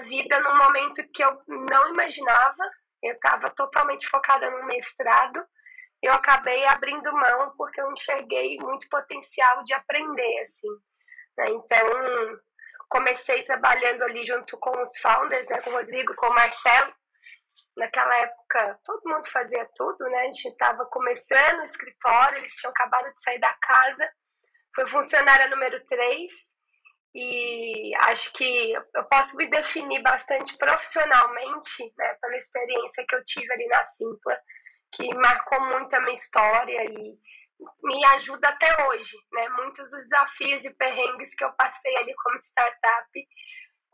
Vida num momento que eu não imaginava. Eu estava totalmente focada no mestrado. Eu acabei abrindo mão porque eu enxerguei muito potencial de aprender, assim. Né? Então, comecei trabalhando ali junto com os founders, né? com o Rodrigo, com o Marcelo. Naquela época, todo mundo fazia tudo, né? A gente estava começando o escritório, eles tinham acabado de sair da casa. Foi funcionária número 3 e acho que eu posso me definir bastante profissionalmente né, pela experiência que eu tive ali na Simpla, que marcou muito a minha história e me ajuda até hoje. Né? Muitos dos desafios e perrengues que eu passei ali como startup,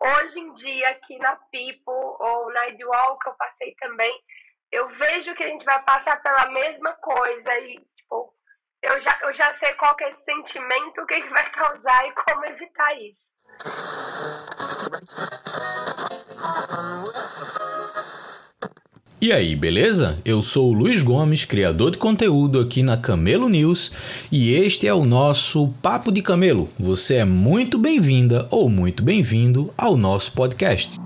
hoje em dia aqui na People ou na Edwall, que eu passei também, eu vejo que a gente vai passar pela mesma coisa e eu já, eu já sei qual que é esse sentimento, o que, que vai causar e como evitar isso. E aí, beleza? Eu sou o Luiz Gomes, criador de conteúdo aqui na Camelo News, e este é o nosso Papo de Camelo. Você é muito bem-vinda ou muito bem-vindo ao nosso podcast.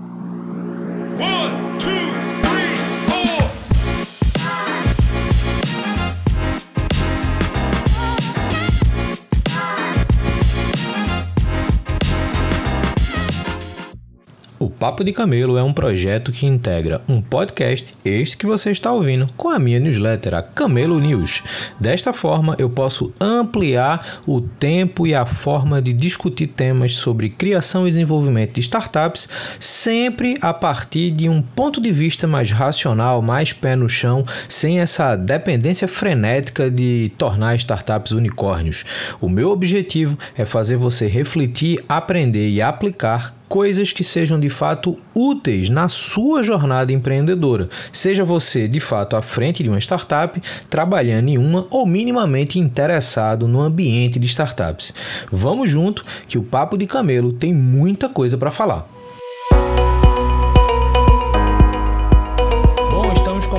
Papo de Camelo é um projeto que integra um podcast, este que você está ouvindo, com a minha newsletter, a Camelo News. Desta forma, eu posso ampliar o tempo e a forma de discutir temas sobre criação e desenvolvimento de startups, sempre a partir de um ponto de vista mais racional, mais pé no chão, sem essa dependência frenética de tornar startups unicórnios. O meu objetivo é fazer você refletir, aprender e aplicar coisas que sejam de fato úteis na sua jornada empreendedora. Seja você de fato à frente de uma startup, trabalhando em uma ou minimamente interessado no ambiente de startups. Vamos junto que o Papo de Camelo tem muita coisa para falar.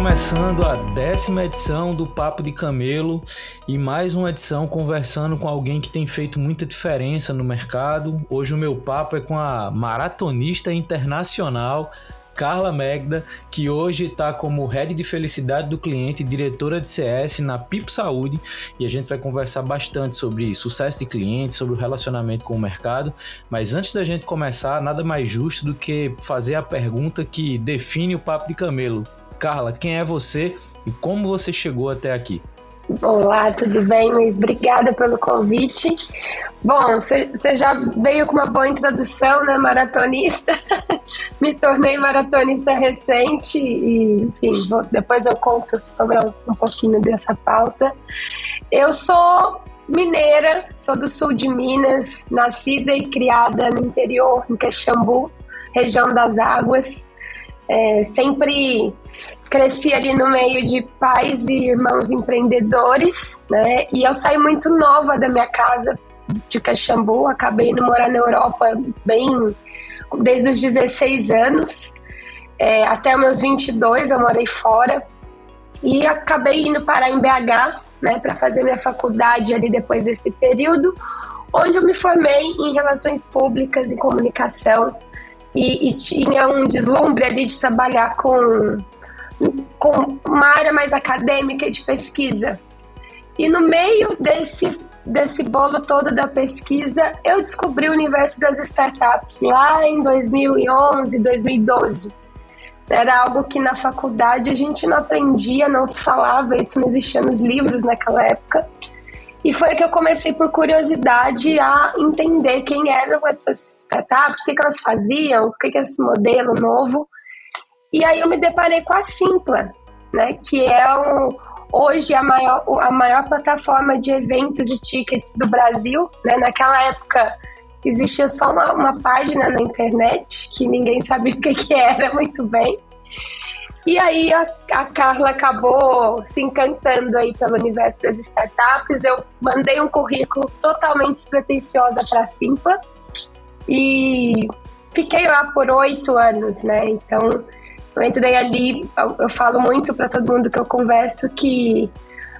Começando a décima edição do Papo de Camelo e mais uma edição conversando com alguém que tem feito muita diferença no mercado. Hoje o meu papo é com a maratonista internacional Carla Megda, que hoje está como Head de Felicidade do Cliente e diretora de CS na Pipo Saúde, e a gente vai conversar bastante sobre sucesso de cliente, sobre o relacionamento com o mercado. Mas antes da gente começar, nada mais justo do que fazer a pergunta que define o Papo de Camelo. Carla, quem é você e como você chegou até aqui? Olá, tudo bem, Luiz? Obrigada pelo convite. Bom, você já veio com uma boa introdução, né? Maratonista. Me tornei maratonista recente e, enfim, vou, depois eu conto sobre um, um pouquinho dessa pauta. Eu sou mineira, sou do sul de Minas, nascida e criada no interior, em Caxambu, região das águas. É, sempre cresci ali no meio de pais e irmãos empreendedores, né? E eu saí muito nova da minha casa de Caxambu, acabei indo morar na Europa bem desde os 16 anos. É, até meus 22 eu morei fora e acabei indo parar em BH, né, para fazer minha faculdade ali depois desse período, onde eu me formei em relações públicas e comunicação e, e tinha um deslumbre ali de trabalhar com, com uma área mais acadêmica de pesquisa. E no meio desse, desse bolo todo da pesquisa, eu descobri o universo das startups lá em 2011, 2012. Era algo que na faculdade a gente não aprendia, não se falava, isso não existia nos livros naquela época. E foi que eu comecei por curiosidade a entender quem eram essas startups, o que, elas faziam, o que, que é esse modelo novo. E aí eu me deparei com a Simpla, né, que é hoje a maior, a maior plataforma de eventos e tickets do Brasil. Né? Naquela época existia só uma, uma página na internet que ninguém sabia o que, que era muito bem. E aí a, a, Carla acabou se encantando aí pelo universo das startups. Eu mandei um currículo totalmente despretensiosa para a Simpla e fiquei lá por oito anos, né? Então eu entrei ali, eu, eu falo muito para todo mundo que eu converso que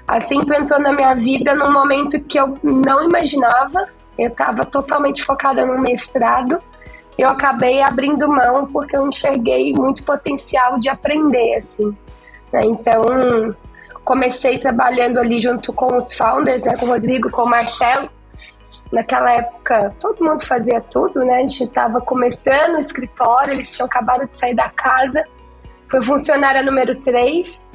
a Simpla entrou na minha vida num momento que eu não imaginava. Eu estava totalmente focada no mestrado eu acabei abrindo mão porque eu enxerguei muito potencial de aprender, assim. Né? Então, comecei trabalhando ali junto com os founders, né, com o Rodrigo, com o Marcelo. Naquela época, todo mundo fazia tudo, né? A gente estava começando o escritório, eles tinham acabado de sair da casa. Fui funcionária número 3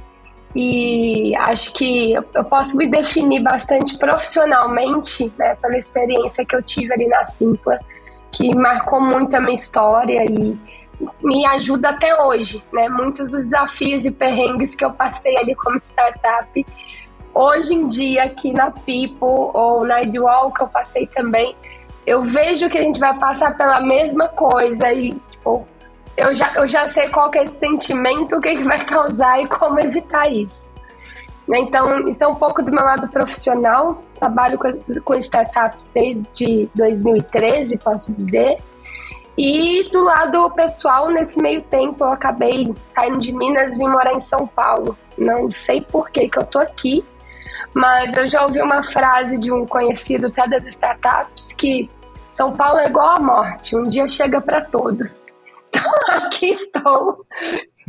e acho que eu posso me definir bastante profissionalmente, né, pela experiência que eu tive ali na Simpla, que marcou muito a minha história e me ajuda até hoje, né? Muitos dos desafios e perrengues que eu passei ali como startup, hoje em dia aqui na People ou na Idwall que eu passei também, eu vejo que a gente vai passar pela mesma coisa e tipo, eu já, eu já sei qual que é esse sentimento, o que, que vai causar e como evitar isso. Né? Então, isso é um pouco do meu lado profissional. Trabalho com, com startups desde 2013, posso dizer. E do lado pessoal, nesse meio tempo, eu acabei saindo de Minas e vim morar em São Paulo. Não sei por que, que eu tô aqui, mas eu já ouvi uma frase de um conhecido até das startups que São Paulo é igual a morte, um dia chega para todos. Então, aqui estou.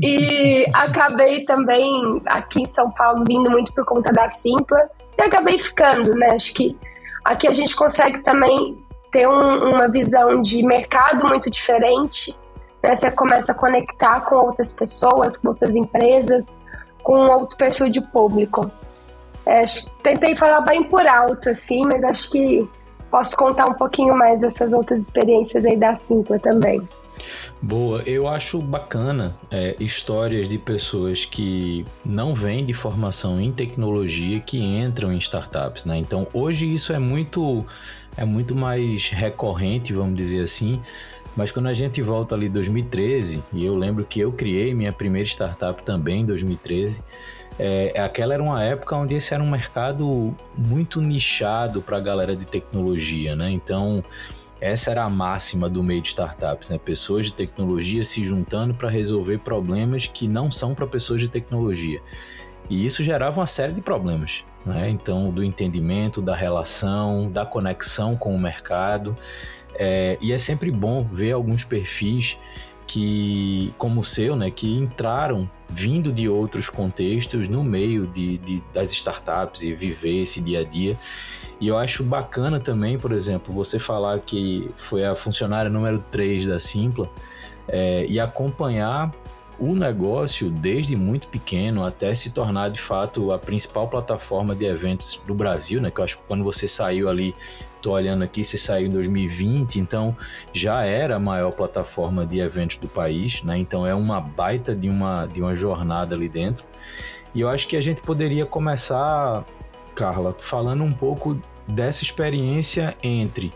E acabei também aqui em São Paulo vindo muito por conta da Simpla e acabei ficando, né? Acho que aqui a gente consegue também ter um, uma visão de mercado muito diferente. Né? Você começa a conectar com outras pessoas, com outras empresas, com outro perfil de público. É, tentei falar bem por alto, assim, mas acho que posso contar um pouquinho mais dessas outras experiências aí da Simpla também. Boa, eu acho bacana é, histórias de pessoas que não vêm de formação em tecnologia que entram em startups, né? Então hoje isso é muito é muito mais recorrente, vamos dizer assim. Mas quando a gente volta ali 2013, e eu lembro que eu criei minha primeira startup também em 2013, é, aquela era uma época onde esse era um mercado muito nichado para a galera de tecnologia, né? Então essa era a máxima do meio de startups, né? Pessoas de tecnologia se juntando para resolver problemas que não são para pessoas de tecnologia. E isso gerava uma série de problemas, né? Então, do entendimento, da relação, da conexão com o mercado. É, e é sempre bom ver alguns perfis que, como o seu, né, que entraram vindo de outros contextos no meio de, de, das startups e viver esse dia a dia. E eu acho bacana também, por exemplo, você falar que foi a funcionária número 3 da Simpla é, e acompanhar o negócio desde muito pequeno até se tornar de fato a principal plataforma de eventos do Brasil, né? Que eu acho que quando você saiu ali, tô olhando aqui, você saiu em 2020, então já era a maior plataforma de eventos do país, né? Então é uma baita de uma, de uma jornada ali dentro. E eu acho que a gente poderia começar Carla, falando um pouco dessa experiência entre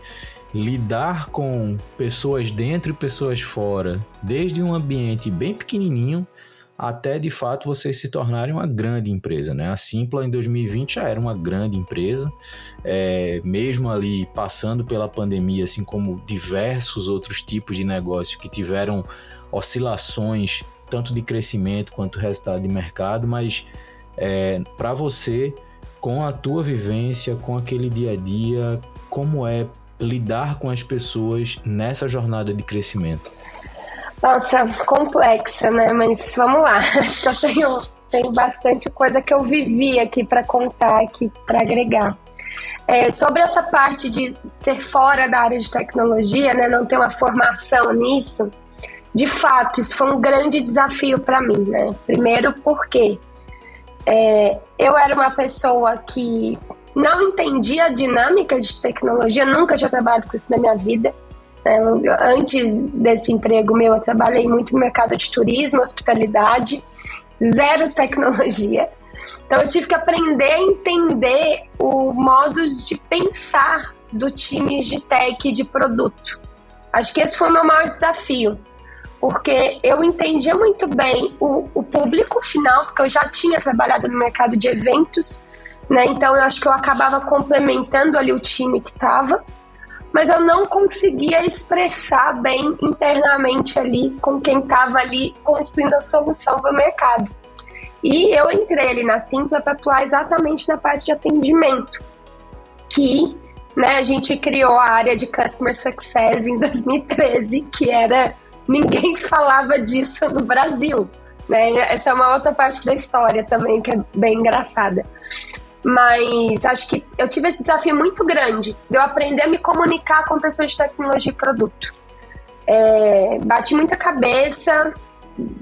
lidar com pessoas dentro e pessoas fora, desde um ambiente bem pequenininho até de fato vocês se tornarem uma grande empresa, né? A Simpla em 2020 já era uma grande empresa, é, mesmo ali passando pela pandemia, assim como diversos outros tipos de negócio que tiveram oscilações tanto de crescimento quanto resultado de mercado, mas é, para você com a tua vivência, com aquele dia a dia, como é lidar com as pessoas nessa jornada de crescimento? Nossa, complexa, né? Mas vamos lá. Acho que eu tenho, tenho bastante coisa que eu vivi aqui para contar, aqui para agregar. É, sobre essa parte de ser fora da área de tecnologia, né, não ter uma formação nisso, de fato, isso foi um grande desafio para mim, né? Primeiro porque é, eu era uma pessoa que não entendia a dinâmica de tecnologia, nunca tinha trabalhado com isso na minha vida. É, antes desse emprego meu, eu trabalhei muito no mercado de turismo, hospitalidade, zero tecnologia. Então eu tive que aprender a entender o modos de pensar do time de tech de produto. Acho que esse foi o meu maior desafio porque eu entendia muito bem o, o público final, porque eu já tinha trabalhado no mercado de eventos, né? Então eu acho que eu acabava complementando ali o time que estava, mas eu não conseguia expressar bem internamente ali com quem estava ali construindo a solução para o mercado. E eu entrei ali na Simpla para atuar exatamente na parte de atendimento, que né, a gente criou a área de Customer Success em 2013, que era ninguém falava disso no Brasil. Né? Essa é uma outra parte da história também que é bem engraçada. Mas acho que eu tive esse desafio muito grande de eu aprender a me comunicar com pessoas de tecnologia e produto. É, bati muita cabeça,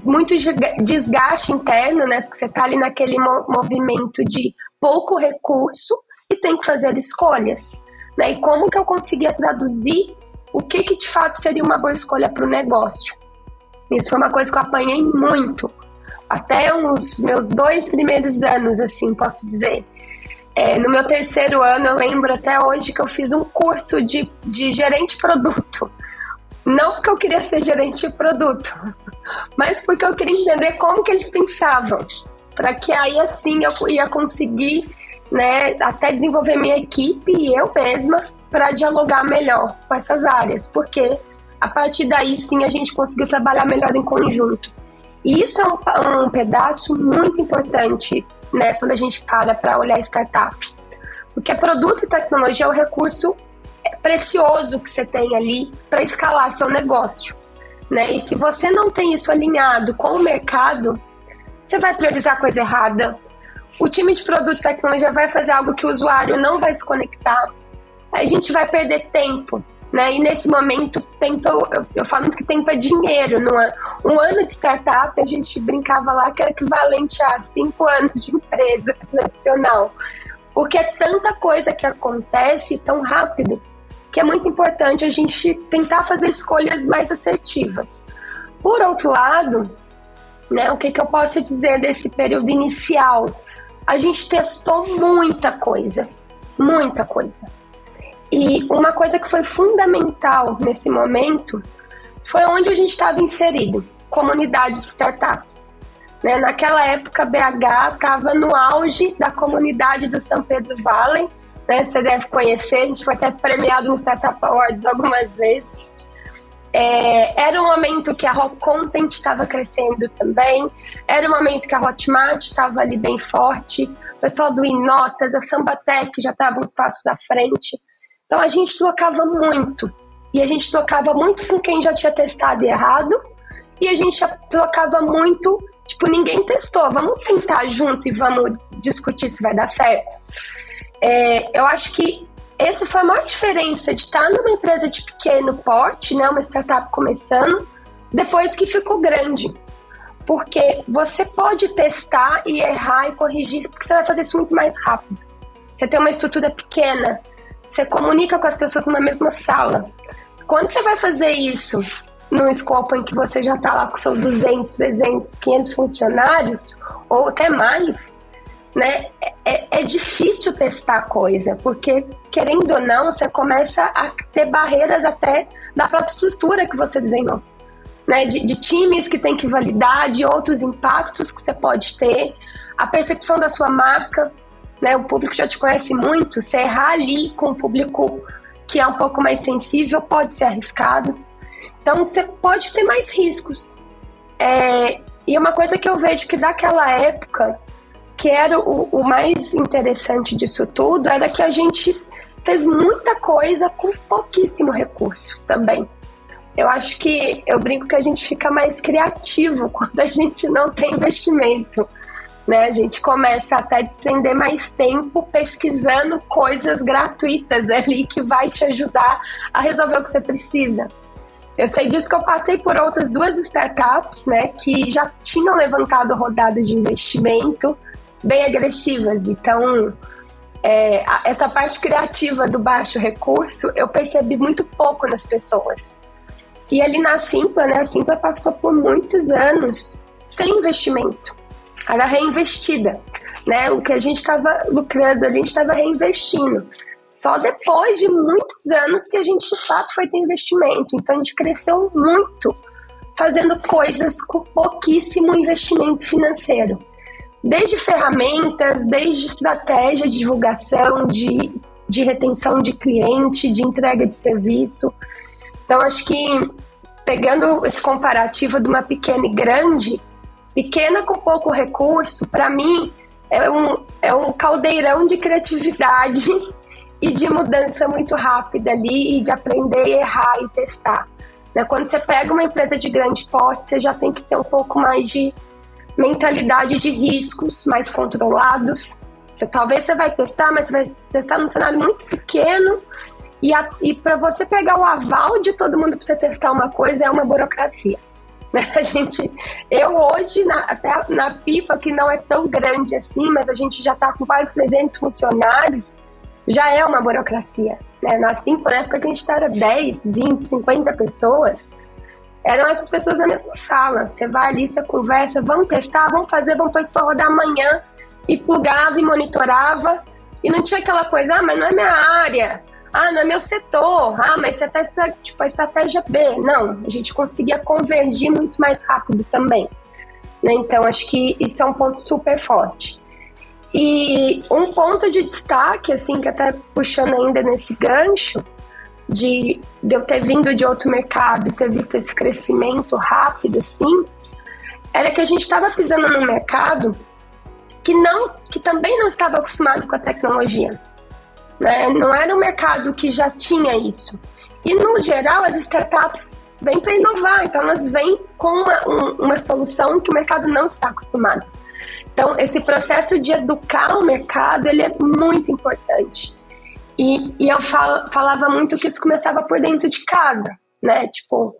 muito desgaste interno, né? Porque você está ali naquele movimento de pouco recurso e tem que fazer escolhas. Né? E como que eu conseguia traduzir o que, que de fato seria uma boa escolha para o negócio? Isso foi uma coisa que eu apanhei muito. Até os meus dois primeiros anos, assim, posso dizer. É, no meu terceiro ano, eu lembro até hoje que eu fiz um curso de, de gerente de produto. Não porque eu queria ser gerente de produto, mas porque eu queria entender como que eles pensavam. Para que aí, assim, eu ia conseguir né, até desenvolver minha equipe e eu mesma para dialogar melhor com essas áreas, porque a partir daí sim a gente conseguiu trabalhar melhor em conjunto. E isso é um, um pedaço muito importante, né, quando a gente para para olhar startup. Porque produto e tecnologia é o recurso precioso que você tem ali para escalar seu negócio. Né? E se você não tem isso alinhado com o mercado, você vai priorizar coisa errada, o time de produto e tecnologia vai fazer algo que o usuário não vai se conectar, a gente vai perder tempo. Né? E nesse momento, tempo, eu, eu falo que tempo é dinheiro. Não é? Um ano de startup, a gente brincava lá que era equivalente a cinco anos de empresa tradicional. Porque é tanta coisa que acontece tão rápido que é muito importante a gente tentar fazer escolhas mais assertivas. Por outro lado, né, o que, que eu posso dizer desse período inicial? a gente testou muita coisa, muita coisa. E uma coisa que foi fundamental nesse momento foi onde a gente estava inserido, comunidade de startups. Né? Naquela época, BH estava no auge da comunidade do São Pedro Valley. Né? Você deve conhecer, a gente foi até premiado no Startup Awards algumas vezes. É, era um momento que a Rock Content estava crescendo também, era um momento que a Hotmart estava ali bem forte, o pessoal do Inotas, a Sambatec já estavam uns passos à frente. Então a gente trocava muito. E a gente trocava muito com quem já tinha testado errado, e a gente trocava muito, tipo, ninguém testou, vamos tentar junto e vamos discutir se vai dar certo. É, eu acho que essa foi a maior diferença de estar numa empresa de pequeno porte, né, uma startup começando, depois que ficou grande. Porque você pode testar e errar e corrigir, porque você vai fazer isso muito mais rápido. Você tem uma estrutura pequena, você comunica com as pessoas numa mesma sala. Quando você vai fazer isso num escopo em que você já está lá com seus 200, 300, 500 funcionários, ou até mais, né? É, é difícil testar coisa, porque querendo ou não, você começa a ter barreiras até da própria estrutura que você desenhou. Né, de, de times que tem que validar, de outros impactos que você pode ter, a percepção da sua marca, né, o público já te conhece muito, você errar ali com o público que é um pouco mais sensível pode ser arriscado. Então você pode ter mais riscos. É, e uma coisa que eu vejo que daquela época que era o, o mais interessante disso tudo era que a gente fez muita coisa com pouquíssimo recurso também. Eu acho que eu brinco que a gente fica mais criativo quando a gente não tem investimento. Né? A gente começa até a desprender mais tempo pesquisando coisas gratuitas ali que vai te ajudar a resolver o que você precisa. Eu sei disso que eu passei por outras duas startups, né, que já tinham levantado rodadas de investimento, bem agressivas. Então, é, essa parte criativa do baixo recurso eu percebi muito pouco nas pessoas. E ali na Simpla, né, a Simpla passou por muitos anos sem investimento. Era reinvestida. Né? O que a gente estava lucrando a gente estava reinvestindo. Só depois de muitos anos que a gente, de fato, foi ter investimento. Então, a gente cresceu muito fazendo coisas com pouquíssimo investimento financeiro desde ferramentas, desde estratégia de divulgação, de, de retenção de cliente, de entrega de serviço. Então, acho que pegando esse comparativo de uma pequena e grande, pequena com pouco recurso, para mim é um, é um caldeirão de criatividade e de mudança muito rápida ali e de aprender, errar e testar. Né? Quando você pega uma empresa de grande porte, você já tem que ter um pouco mais de mentalidade de riscos mais controlados. Você, talvez você vai testar, mas você vai testar num cenário muito pequeno e, e para você pegar o aval de todo mundo para você testar uma coisa é uma burocracia. Né? A gente, eu hoje, na, até na pipa, que não é tão grande assim, mas a gente já está com quase 300 funcionários, já é uma burocracia. Né? Na Simpa, na época que a gente era 10, 20, 50 pessoas, eram essas pessoas na mesma sala. Você vai ali, você conversa, vamos testar, vamos fazer, vamos pôr isso para rodar amanhã. E plugava e monitorava. E não tinha aquela coisa, ah, mas não é minha área. Ah, não é meu setor. Ah, mas você tá tipo a estratégia B. Não, a gente conseguia convergir muito mais rápido também. Né? Então, acho que isso é um ponto super forte. E um ponto de destaque, assim, que até puxando ainda nesse gancho, de, de eu ter vindo de outro mercado e ter visto esse crescimento rápido, assim, era que a gente estava pisando num mercado que não, que também não estava acostumado com a tecnologia. Né? Não era um mercado que já tinha isso. E, no geral, as startups vêm para inovar, então elas vêm com uma, um, uma solução que o mercado não está acostumado. Então, esse processo de educar o mercado, ele é muito importante. E, e eu fal, falava muito que isso começava por dentro de casa, né? Tipo,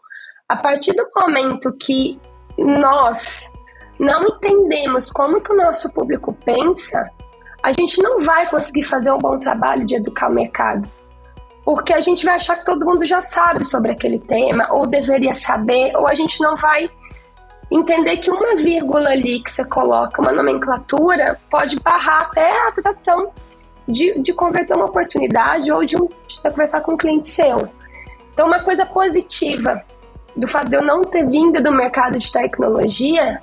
a partir do momento que nós não entendemos como que o nosso público pensa, a gente não vai conseguir fazer um bom trabalho de educar o mercado. Porque a gente vai achar que todo mundo já sabe sobre aquele tema, ou deveria saber, ou a gente não vai entender que uma vírgula ali que você coloca, uma nomenclatura, pode barrar até a atração de, de converter uma oportunidade ou de, um, de você conversar com um cliente seu. Então, uma coisa positiva do fato de eu não ter vindo do mercado de tecnologia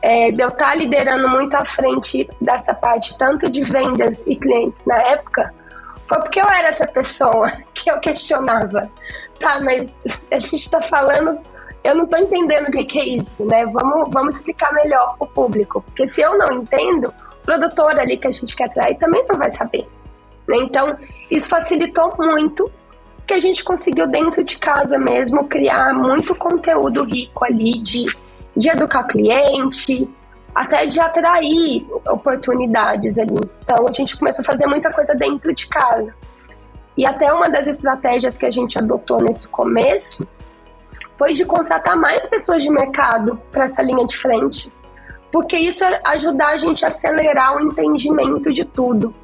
é, de eu estar tá liderando muito à frente dessa parte, tanto de vendas e clientes na época, foi porque eu era essa pessoa que eu questionava. Tá, mas a gente está falando, eu não estou entendendo o que, que, é isso, né? Vamos, vamos explicar melhor para o público. Porque se eu não entendo, o produtor ali que a gente quer atrair também não vai saber. Né? Então, isso facilitou muito que a gente conseguiu dentro de casa mesmo criar muito conteúdo rico ali de de educar cliente, até de atrair oportunidades ali. Então a gente começou a fazer muita coisa dentro de casa. E até uma das estratégias que a gente adotou nesse começo foi de contratar mais pessoas de mercado para essa linha de frente, porque isso ajudar a gente a acelerar o entendimento de tudo.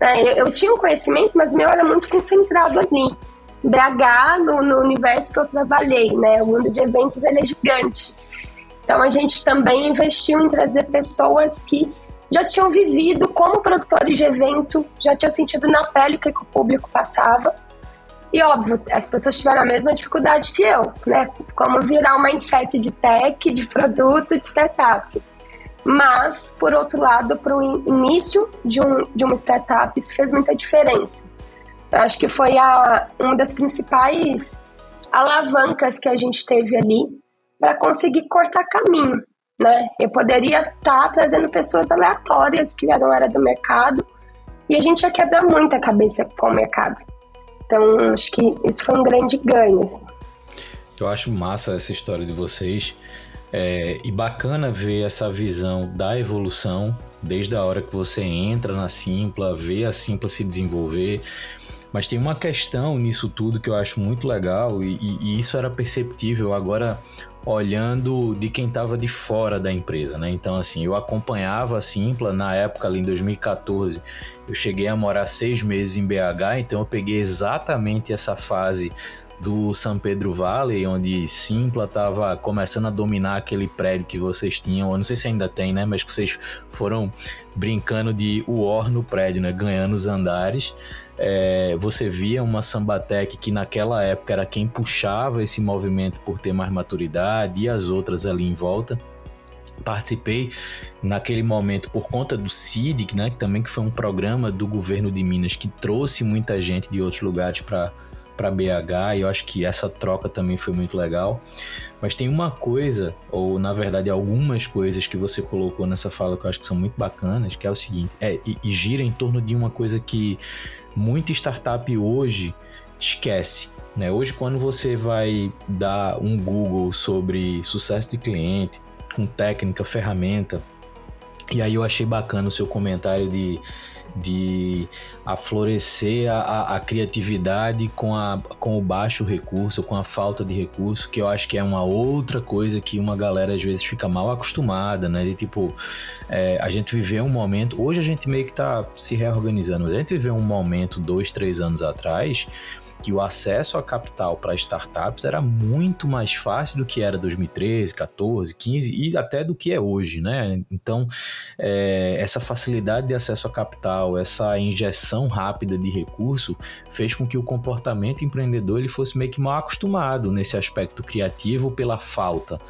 É, eu, eu, tinha um conhecimento, mas meu era muito concentrado ali. BH, no, no universo que eu trabalhei, né? O mundo de eventos ele é gigante. Então a gente também investiu em trazer pessoas que já tinham vivido como produtores de evento, já tinham sentido na pele o que, o público passava. E óbvio, as pessoas tiveram a mesma dificuldade que eu, né? Como virar um mindset de tech, de produto, de startup. Mas, por outro lado, para o início de, um, de uma startup, isso fez muita diferença. Eu acho que foi a, uma das principais alavancas que a gente teve ali para conseguir cortar caminho, né? Eu poderia estar tá trazendo pessoas aleatórias que já não era do mercado e a gente ia quebrar muito a cabeça com o mercado. Então, acho que isso foi um grande ganho. Assim. Eu acho massa essa história de vocês é, e bacana ver essa visão da evolução desde a hora que você entra na Simpla, vê a Simpla se desenvolver. Mas tem uma questão nisso tudo que eu acho muito legal e, e, e isso era perceptível. Agora, olhando de quem estava de fora da empresa, né? Então, assim, eu acompanhava a Simpla na época, ali em 2014, eu cheguei a morar seis meses em BH, então eu peguei exatamente essa fase do São Pedro Valley, onde Simpla estava começando a dominar aquele prédio que vocês tinham, eu não sei se ainda tem, né, mas que vocês foram brincando de War no prédio, né, ganhando os andares é, você via uma Sambatec que naquela época era quem puxava esse movimento por ter mais maturidade e as outras ali em volta. Participei naquele momento por conta do CIDIC, né, que também que foi um programa do governo de Minas que trouxe muita gente de outros lugares para para BH e eu acho que essa troca também foi muito legal. Mas tem uma coisa, ou na verdade algumas coisas que você colocou nessa fala que eu acho que são muito bacanas, que é o seguinte, é, e, e gira em torno de uma coisa que muita startup hoje esquece. Né? Hoje, quando você vai dar um Google sobre sucesso de cliente, com técnica, ferramenta, e aí eu achei bacana o seu comentário de de aflorescer a, a, criatividade com, a, com o baixo recurso, com a falta de recurso, que eu acho que é uma outra coisa que uma galera às vezes fica mal acostumada, né? De tipo, é, a gente viveu um momento, hoje a gente meio que tá se reorganizando, mas a gente viveu um momento dois, três anos atrás que o acesso a capital para startups era muito mais fácil do que era 2013, 14, 15 e até do que é hoje, né? Então, é, essa facilidade de acesso a capital, essa injeção rápida de recurso fez com que o comportamento empreendedor ele fosse meio que mal acostumado nesse aspecto criativo pela falta,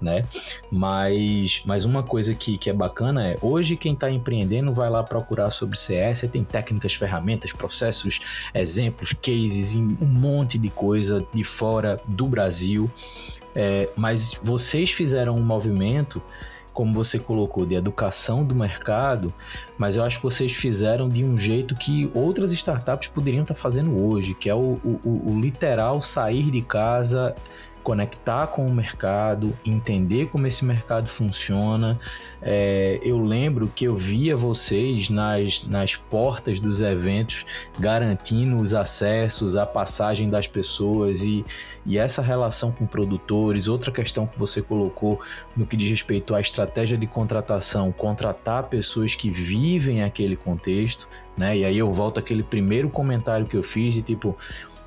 né? Mas, mas uma coisa que, que é bacana é, hoje quem está empreendendo vai lá procurar sobre CS, tem técnicas, ferramentas, processos, exemplos, cases, um monte de coisa de fora do Brasil. É, mas vocês fizeram um movimento, como você colocou, de educação do mercado, mas eu acho que vocês fizeram de um jeito que outras startups poderiam estar fazendo hoje, que é o, o, o literal sair de casa conectar com o mercado, entender como esse mercado funciona. É, eu lembro que eu via vocês nas, nas portas dos eventos garantindo os acessos, a passagem das pessoas e, e essa relação com produtores. Outra questão que você colocou no que diz respeito à estratégia de contratação, contratar pessoas que vivem aquele contexto, né? E aí eu volto àquele primeiro comentário que eu fiz de tipo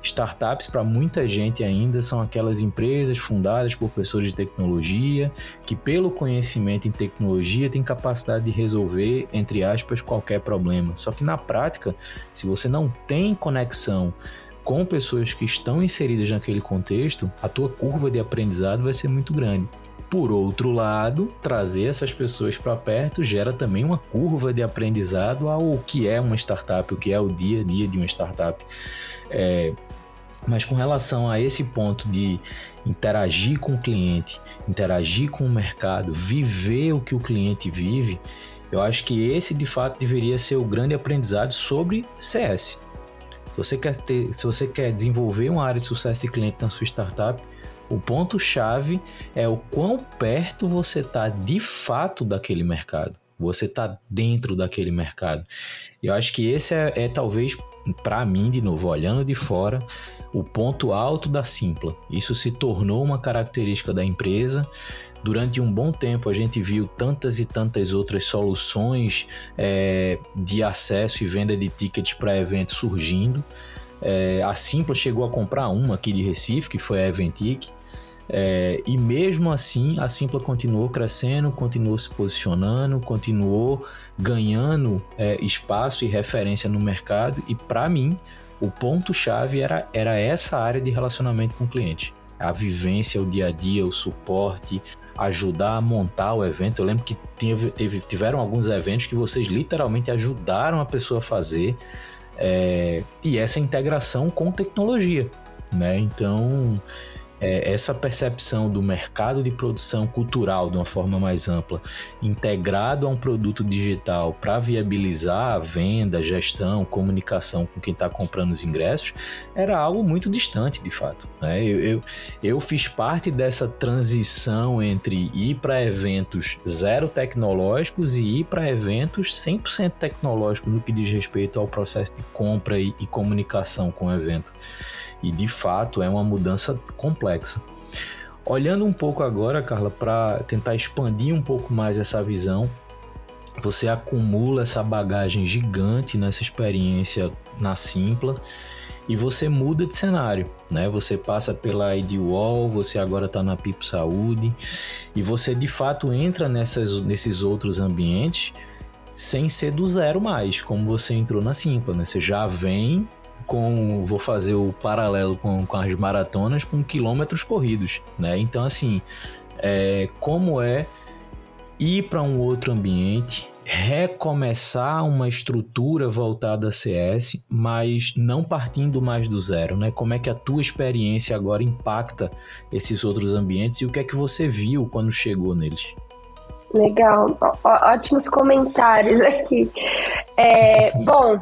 Startups, para muita gente ainda, são aquelas empresas fundadas por pessoas de tecnologia que, pelo conhecimento em tecnologia, têm capacidade de resolver, entre aspas, qualquer problema. Só que na prática, se você não tem conexão com pessoas que estão inseridas naquele contexto, a tua curva de aprendizado vai ser muito grande. Por outro lado, trazer essas pessoas para perto gera também uma curva de aprendizado ao que é uma startup, o que é o dia a dia de uma startup. É, mas com relação a esse ponto de interagir com o cliente, interagir com o mercado, viver o que o cliente vive, eu acho que esse de fato deveria ser o grande aprendizado sobre CS. Se você quer, ter, se você quer desenvolver uma área de sucesso de cliente na sua startup, o ponto-chave é o quão perto você está de fato daquele mercado. Você está dentro daquele mercado. Eu acho que esse é, é talvez, para mim, de novo, olhando de fora, o ponto alto da Simpla. Isso se tornou uma característica da empresa. Durante um bom tempo a gente viu tantas e tantas outras soluções é, de acesso e venda de tickets para eventos surgindo. É, a Simpla chegou a comprar uma aqui de Recife, que foi a Eventic, é, e mesmo assim, a Simpla continuou crescendo, continuou se posicionando, continuou ganhando é, espaço e referência no mercado. E para mim, o ponto-chave era, era essa área de relacionamento com o cliente. A vivência, o dia a dia, o suporte, ajudar a montar o evento. Eu lembro que teve, teve, tiveram alguns eventos que vocês literalmente ajudaram a pessoa a fazer. É, e essa integração com tecnologia. Né? Então, é, essa percepção do mercado de produção cultural de uma forma mais ampla, integrado a um produto digital para viabilizar a venda, gestão, comunicação com quem está comprando os ingressos, era algo muito distante de fato. Né? Eu, eu, eu fiz parte dessa transição entre ir para eventos zero tecnológicos e ir para eventos 100% tecnológicos no que diz respeito ao processo de compra e, e comunicação com o evento. E de fato é uma mudança complexa. Olhando um pouco agora, Carla, para tentar expandir um pouco mais essa visão, você acumula essa bagagem gigante nessa experiência na Simpla e você muda de cenário, né? Você passa pela IDWall, você agora está na Pipo Saúde e você de fato entra nessas, nesses outros ambientes sem ser do zero mais, como você entrou na Simpla, né? Você já vem com vou fazer o paralelo com, com as maratonas com quilômetros corridos, né? Então assim, é, como é ir para um outro ambiente, recomeçar uma estrutura voltada a CS, mas não partindo mais do zero, né? Como é que a tua experiência agora impacta esses outros ambientes e o que é que você viu quando chegou neles? Legal, Ó, ótimos comentários aqui. É, bom,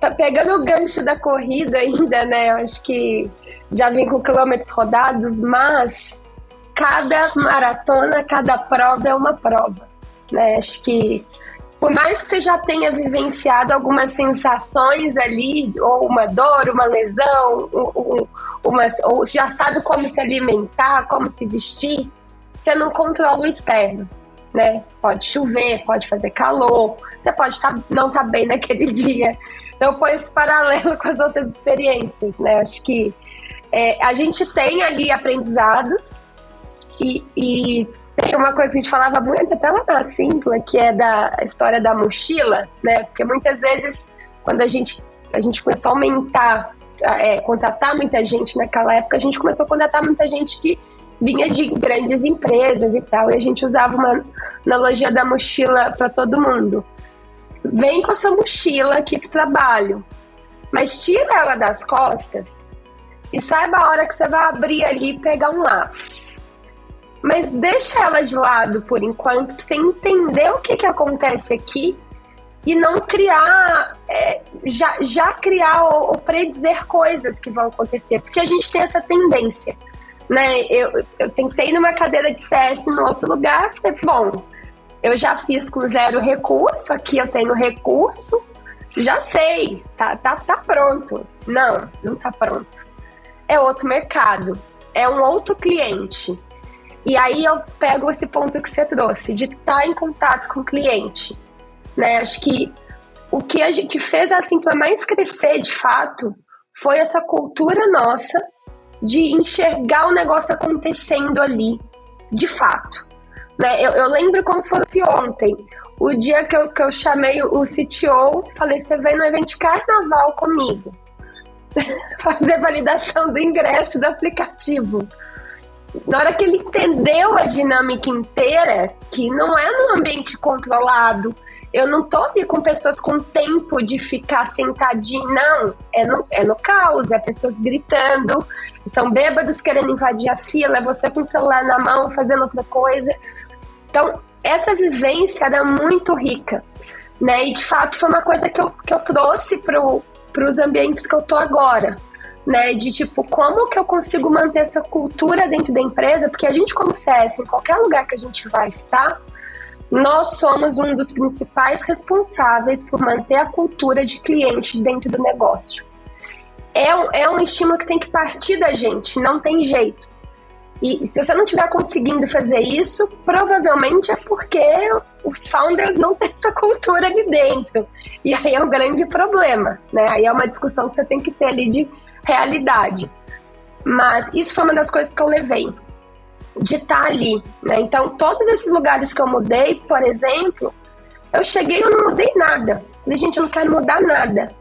tá pegando o gancho da corrida ainda, né? Eu acho que já vim com quilômetros rodados, mas cada maratona, cada prova é uma prova, né? Acho que por mais que você já tenha vivenciado algumas sensações ali, ou uma dor, uma lesão, uma, ou já sabe como se alimentar, como se vestir, você não controla o externo, né? Pode chover, pode fazer calor, você pode tá, não estar tá bem naquele dia. Então, ponho esse paralelo com as outras experiências, né? Acho que é, a gente tem ali aprendizados e, e tem uma coisa que a gente falava muito até lá na Simpla, que é da história da mochila, né? Porque muitas vezes, quando a gente, a gente começou a aumentar, é, contratar muita gente naquela época, a gente começou a contratar muita gente que vinha de grandes empresas e tal, e a gente usava uma analogia da mochila para todo mundo. Vem com a sua mochila aqui pro trabalho, mas tira ela das costas e saiba a hora que você vai abrir ali e pegar um lápis mas deixa ela de lado por enquanto, pra você entender o que, que acontece aqui e não criar, é, já, já criar ou, ou, predizer coisas que vão acontecer, porque a gente tem essa tendência. Né? Eu, eu sentei numa cadeira de CS no outro lugar, falei, bom, eu já fiz com zero recurso, aqui eu tenho recurso, já sei, tá, tá, tá pronto. Não, não tá pronto. É outro mercado, é um outro cliente. E aí eu pego esse ponto que você trouxe, de estar tá em contato com o cliente. Né? Acho que o que a gente fez a Simpla mais crescer de fato foi essa cultura nossa de enxergar o negócio acontecendo ali, de fato. Né? Eu, eu lembro como se fosse ontem, o dia que eu, que eu chamei o CTO, falei: você vem no evento de carnaval comigo, fazer validação do ingresso do aplicativo na hora que ele entendeu a dinâmica inteira, que não é num ambiente controlado, eu não tô ali com pessoas com tempo de ficar sentadinho, não. É no, é no caos, é pessoas gritando, são bêbados querendo invadir a fila, é você com o celular na mão fazendo outra coisa. Então, essa vivência era muito rica, né? E de fato foi uma coisa que eu, que eu trouxe para os ambientes que eu tô agora né? De tipo, como que eu consigo manter essa cultura dentro da empresa? Porque a gente, como CS, em qualquer lugar que a gente vai estar, nós somos um dos principais responsáveis por manter a cultura de cliente dentro do negócio. É é um estímulo que tem que partir da gente, não tem jeito. E se você não estiver conseguindo fazer isso, provavelmente é porque os founders não têm essa cultura ali dentro. E aí é um grande problema, né? Aí é uma discussão que você tem que ter ali de realidade. Mas isso foi uma das coisas que eu levei, de estar ali. Né? Então, todos esses lugares que eu mudei, por exemplo, eu cheguei e eu não mudei nada. Falei, gente, eu não quero mudar nada.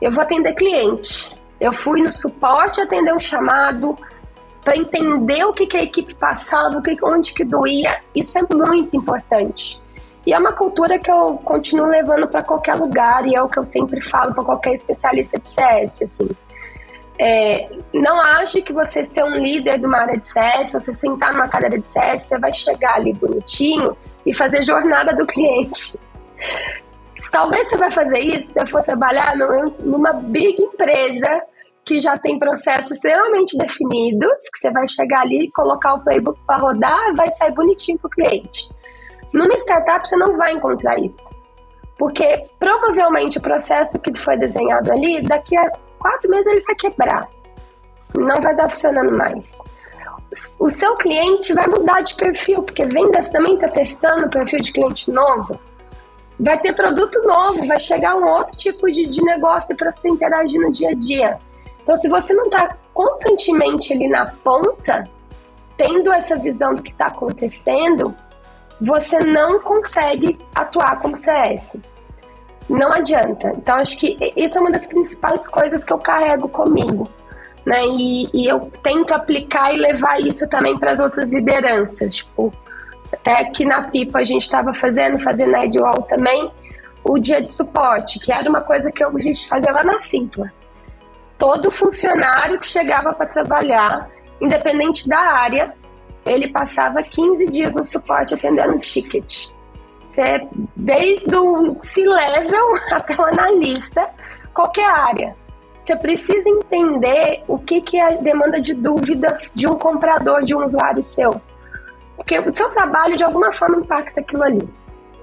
Eu vou atender cliente. Eu fui no suporte atender um chamado para entender o que, que a equipe passava, o que, onde que doía. Isso é muito importante. E é uma cultura que eu continuo levando para qualquer lugar e é o que eu sempre falo para qualquer especialista de CS, assim. É, não ache que você ser um líder de uma área de CS, você sentar numa cadeira de CS, você vai chegar ali bonitinho e fazer jornada do cliente. Talvez você vai fazer isso se você for trabalhar numa big empresa que já tem processos extremamente definidos, que você vai chegar ali, colocar o playbook para rodar, vai sair bonitinho para o cliente. Numa startup você não vai encontrar isso. Porque provavelmente o processo que foi desenhado ali, daqui a quatro meses ele vai quebrar. Não vai estar funcionando mais. O seu cliente vai mudar de perfil, porque vendas também está testando o perfil de cliente novo. Vai ter produto novo, vai chegar um outro tipo de, de negócio para você interagir no dia a dia. Então, se você não está constantemente ali na ponta, tendo essa visão do que está acontecendo, você não consegue atuar como CS. Não adianta. Então, acho que isso é uma das principais coisas que eu carrego comigo. Né? E, e eu tento aplicar e levar isso também para as outras lideranças. Tipo, até aqui na Pipa a gente estava fazendo, fazendo na Edwall também, o dia de suporte, que era uma coisa que a gente fazia lá na Simpla. Todo funcionário que chegava para trabalhar, independente da área, ele passava 15 dias no suporte atendendo ticket. Você, desde o C-level até o analista, qualquer área. Você precisa entender o que, que é a demanda de dúvida de um comprador, de um usuário seu. Porque o seu trabalho, de alguma forma, impacta aquilo ali.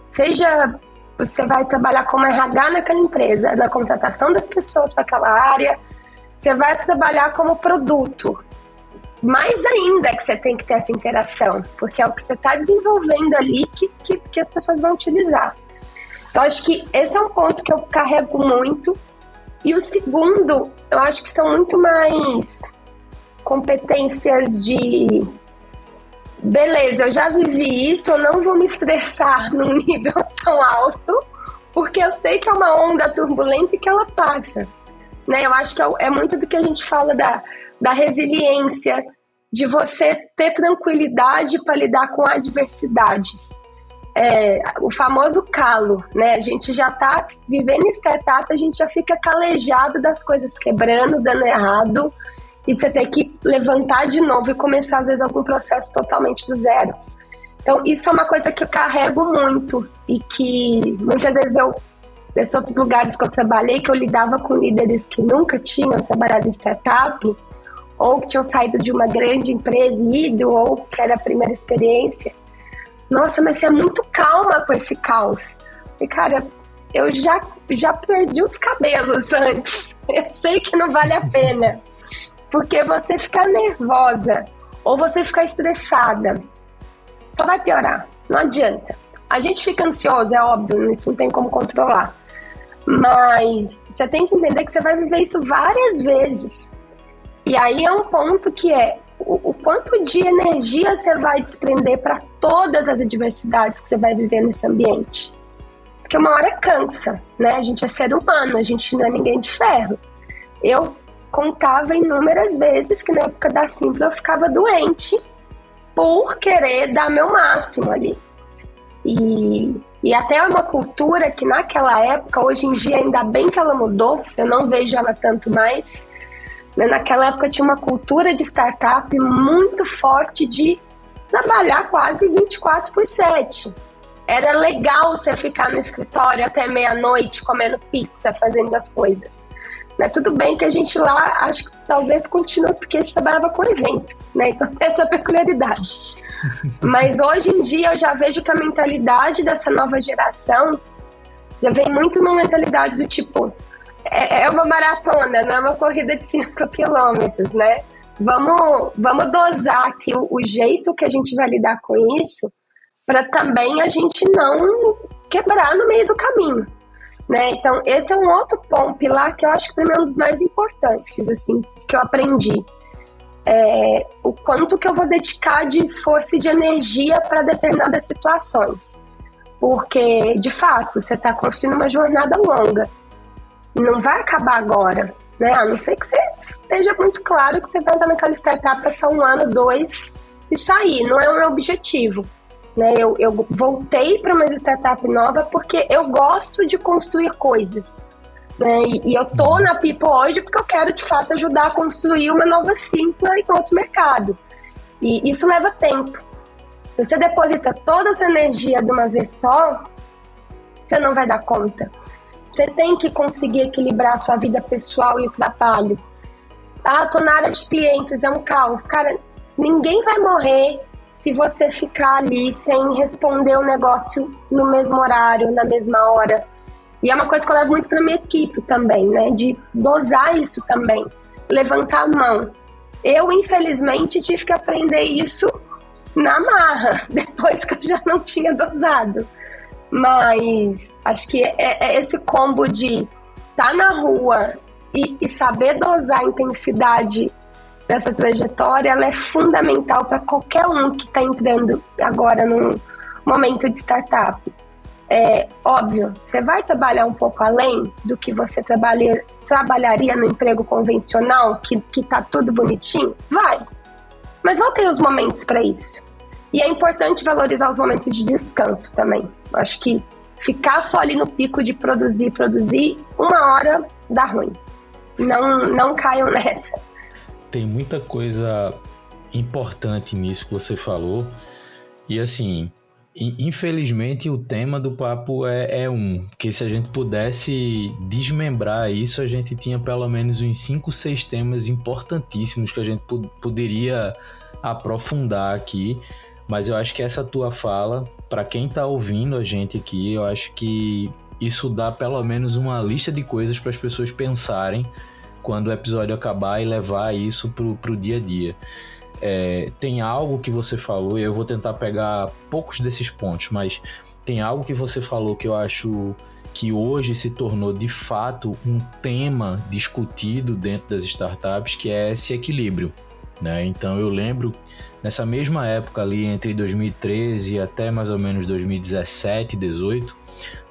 Seja você vai trabalhar como RH naquela empresa, na contratação das pessoas para aquela área, você vai trabalhar como produto. Mais ainda que você tem que ter essa interação, porque é o que você está desenvolvendo ali que, que, que as pessoas vão utilizar. Então, acho que esse é um ponto que eu carrego muito. E o segundo, eu acho que são muito mais competências de beleza, eu já vivi isso, eu não vou me estressar num nível tão alto, porque eu sei que é uma onda turbulenta e que ela passa. Né? Eu acho que é, é muito do que a gente fala da, da resiliência, de você ter tranquilidade para lidar com adversidades. É, o famoso calo, né? A gente já está vivendo em startup, a gente já fica calejado das coisas quebrando, dando errado, e você ter que levantar de novo e começar, às vezes, algum processo totalmente do zero. Então, isso é uma coisa que eu carrego muito e que muitas vezes eu, nesses outros lugares que eu trabalhei, que eu lidava com líderes que nunca tinham trabalhado em startup, ou que tinham saído de uma grande empresa e ido, ou que era a primeira experiência. Nossa, mas você é muito calma com esse caos. E, cara, eu já, já perdi os cabelos antes. Eu sei que não vale a pena. Porque você ficar nervosa ou você ficar estressada só vai piorar. Não adianta. A gente fica ansioso, é óbvio, isso não tem como controlar. Mas você tem que entender que você vai viver isso várias vezes. E aí é um ponto que é o, o quanto de energia você vai desprender para todas as adversidades que você vai viver nesse ambiente. Porque uma hora cansa, né? A gente é ser humano, a gente não é ninguém de ferro. Eu contava inúmeras vezes que na época da Simpla eu ficava doente por querer dar meu máximo ali. E, e até é uma cultura que naquela época, hoje em dia ainda bem que ela mudou, eu não vejo ela tanto mais. Né? Naquela época tinha uma cultura de startup muito forte de trabalhar quase 24 por 7. Era legal você ficar no escritório até meia-noite comendo pizza, fazendo as coisas. Né? Tudo bem que a gente lá, acho que talvez continue, porque a gente trabalhava com evento, né? Então tem essa peculiaridade. Mas hoje em dia eu já vejo que a mentalidade dessa nova geração já vem muito numa mentalidade do tipo, é, é uma maratona, não é uma corrida de 5 quilômetros, né? Vamos, vamos dosar aqui o, o jeito que a gente vai lidar com isso para também a gente não quebrar no meio do caminho. Né? Então, esse é um outro ponto, pilar que eu acho que para mim é um dos mais importantes, assim, que eu aprendi. É, o quanto que eu vou dedicar de esforço e de energia para determinadas situações. Porque, de fato, você está construindo uma jornada longa. Não vai acabar agora, né? A não ser que você esteja muito claro que você vai entrar naquela startup passar um ano, dois e sair. Não é o meu objetivo. Né? Eu, eu voltei para uma startup nova porque eu gosto de construir coisas. Né? E, e, eu tô na Pipo hoje porque eu quero de fato ajudar a construir uma nova Simpla em outro mercado. E isso leva tempo. Se você deposita toda a sua energia de uma vez só, você não vai dar conta. Você tem que conseguir equilibrar a sua vida pessoal e o trabalho. Ah, tô na área de clientes, é um caos. Cara, ninguém vai morrer se você ficar ali sem responder o negócio no mesmo horário, na mesma hora. E é uma coisa que eu levo muito para minha equipe também, né? De dosar isso também, levantar a mão. Eu, infelizmente, tive que aprender isso na marra, depois que eu já não tinha dosado. Mas acho que é, é esse combo de estar tá na rua e, e saber dosar a intensidade dessa trajetória, ela é fundamental para qualquer um que está entrando agora num momento de startup. É óbvio, você vai trabalhar um pouco além do que você trabalha, trabalharia no emprego convencional, que, que tá tudo bonitinho? Vai. Mas vão ter os momentos para isso. E é importante valorizar os momentos de descanso também. Acho que ficar só ali no pico de produzir, produzir, uma hora dá ruim. Não, não caiam nessa tem muita coisa importante nisso que você falou. E assim, Infelizmente, o tema do papo é, é, um, que se a gente pudesse desmembrar isso, a gente tinha pelo menos uns 5, 6 temas importantíssimos que a gente poderia aprofundar aqui. Mas eu acho que essa tua fala, para quem está ouvindo a gente aqui, eu acho que isso dá pelo menos uma lista de coisas para as pessoas pensarem quando o episódio acabar e levar isso pro, pro dia a dia. É, tem algo que você falou, e eu vou tentar pegar poucos desses pontos, mas tem algo que você falou que eu acho que hoje se tornou de fato um tema discutido dentro das startups, que é esse equilíbrio. Né? Então eu lembro nessa mesma época ali entre 2013 até mais ou menos 2017, 18,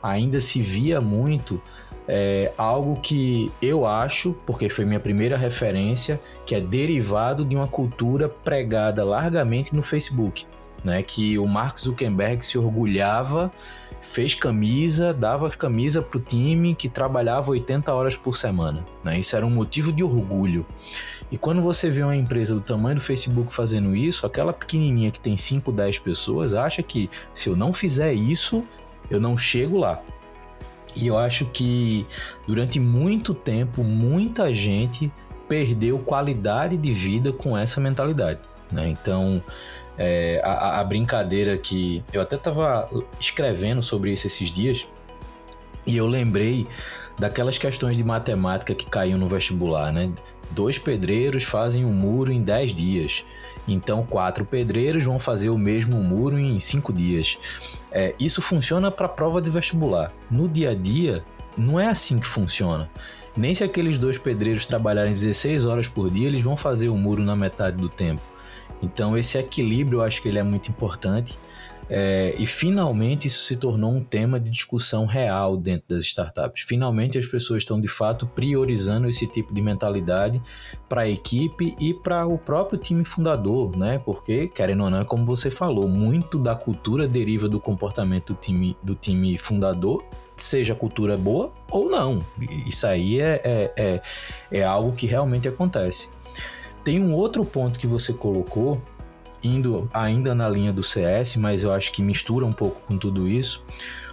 ainda se via muito é algo que eu acho, porque foi minha primeira referência, que é derivado de uma cultura pregada largamente no Facebook. Né, que o Mark Zuckerberg se orgulhava, fez camisa, dava camisa para o time que trabalhava 80 horas por semana. Né, isso era um motivo de orgulho. E quando você vê uma empresa do tamanho do Facebook fazendo isso, aquela pequenininha que tem 5, 10 pessoas acha que se eu não fizer isso, eu não chego lá. E eu acho que durante muito tempo, muita gente perdeu qualidade de vida com essa mentalidade. Né? Então, é, a, a, brincadeira que eu até estava escrevendo sobre isso esses dias e eu lembrei daquelas questões de matemática que caíam no vestibular, né? Dois pedreiros fazem um muro em 10 dias. Então, quatro pedreiros vão fazer o mesmo muro em cinco dias. É, isso funciona para prova de vestibular. No dia a dia, não é assim que funciona. Nem se aqueles dois pedreiros trabalharem 16 horas por dia, eles vão fazer o muro na metade do tempo. Então, esse equilíbrio eu acho que ele é muito importante. É, e finalmente isso se tornou um tema de discussão real dentro das startups. Finalmente as pessoas estão de fato priorizando esse tipo de mentalidade para a equipe e para o próprio time fundador, né? Porque, querendo ou não, é como você falou, muito da cultura deriva do comportamento do time, do time fundador seja cultura boa ou não. Isso aí é, é, é, é, algo que realmente acontece. Tem um outro ponto que você colocou indo ainda na linha do CS, mas eu acho que mistura um pouco com tudo isso,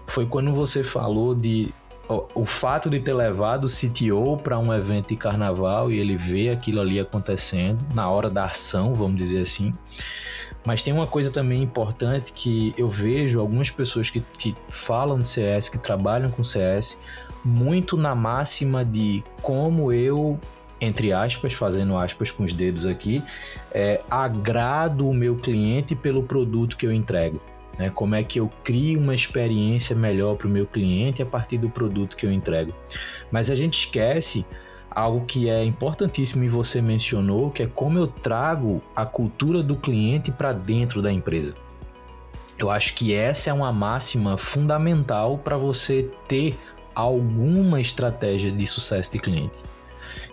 foi quando você falou de o, fato de ter levado o CTO para um evento de carnaval e ele vê aquilo ali acontecendo na hora da ação, vamos dizer assim. Mas tem uma coisa também importante que eu vejo algumas pessoas que, que falam de CS, que trabalham com CS, muito na máxima de como eu entre aspas, fazendo aspas com os dedos aqui, é, agrado o meu cliente pelo produto que eu entrego. Né? Como é que eu crio uma experiência melhor para o meu cliente a partir do produto que eu entrego. Mas a gente esquece algo que é importantíssimo e você mencionou, que é como eu trago a cultura do cliente para dentro da empresa. Eu acho que essa é uma máxima fundamental para você ter alguma estratégia de sucesso de cliente.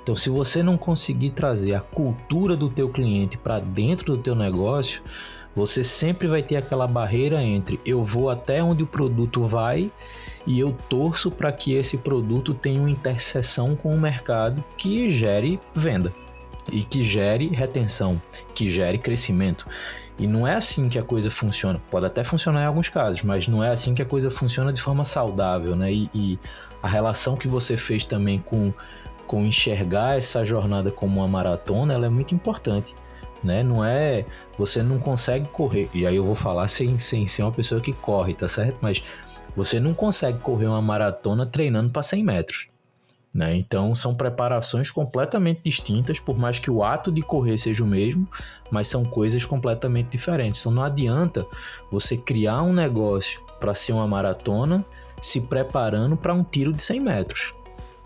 Então, se você não conseguir trazer a cultura do teu cliente para dentro do teu negócio, você sempre vai ter aquela barreira entre eu vou até onde o produto vai e eu torço para que esse produto tenha uma interseção com o mercado que gere venda e que gere retenção, que gere crescimento. E não é assim que a coisa funciona. Pode até funcionar em alguns casos, mas não é assim que a coisa funciona de forma saudável, né? E, e a relação que você fez também com com enxergar essa jornada como uma maratona, ela é muito importante. Né? Não é. Você não consegue correr. E aí eu vou falar sem, sem ser uma pessoa que corre, tá certo? Mas você não consegue correr uma maratona treinando para 100 metros. Né? Então são preparações completamente distintas, por mais que o ato de correr seja o mesmo, mas são coisas completamente diferentes. Então não adianta você criar um negócio para ser uma maratona se preparando para um tiro de 100 metros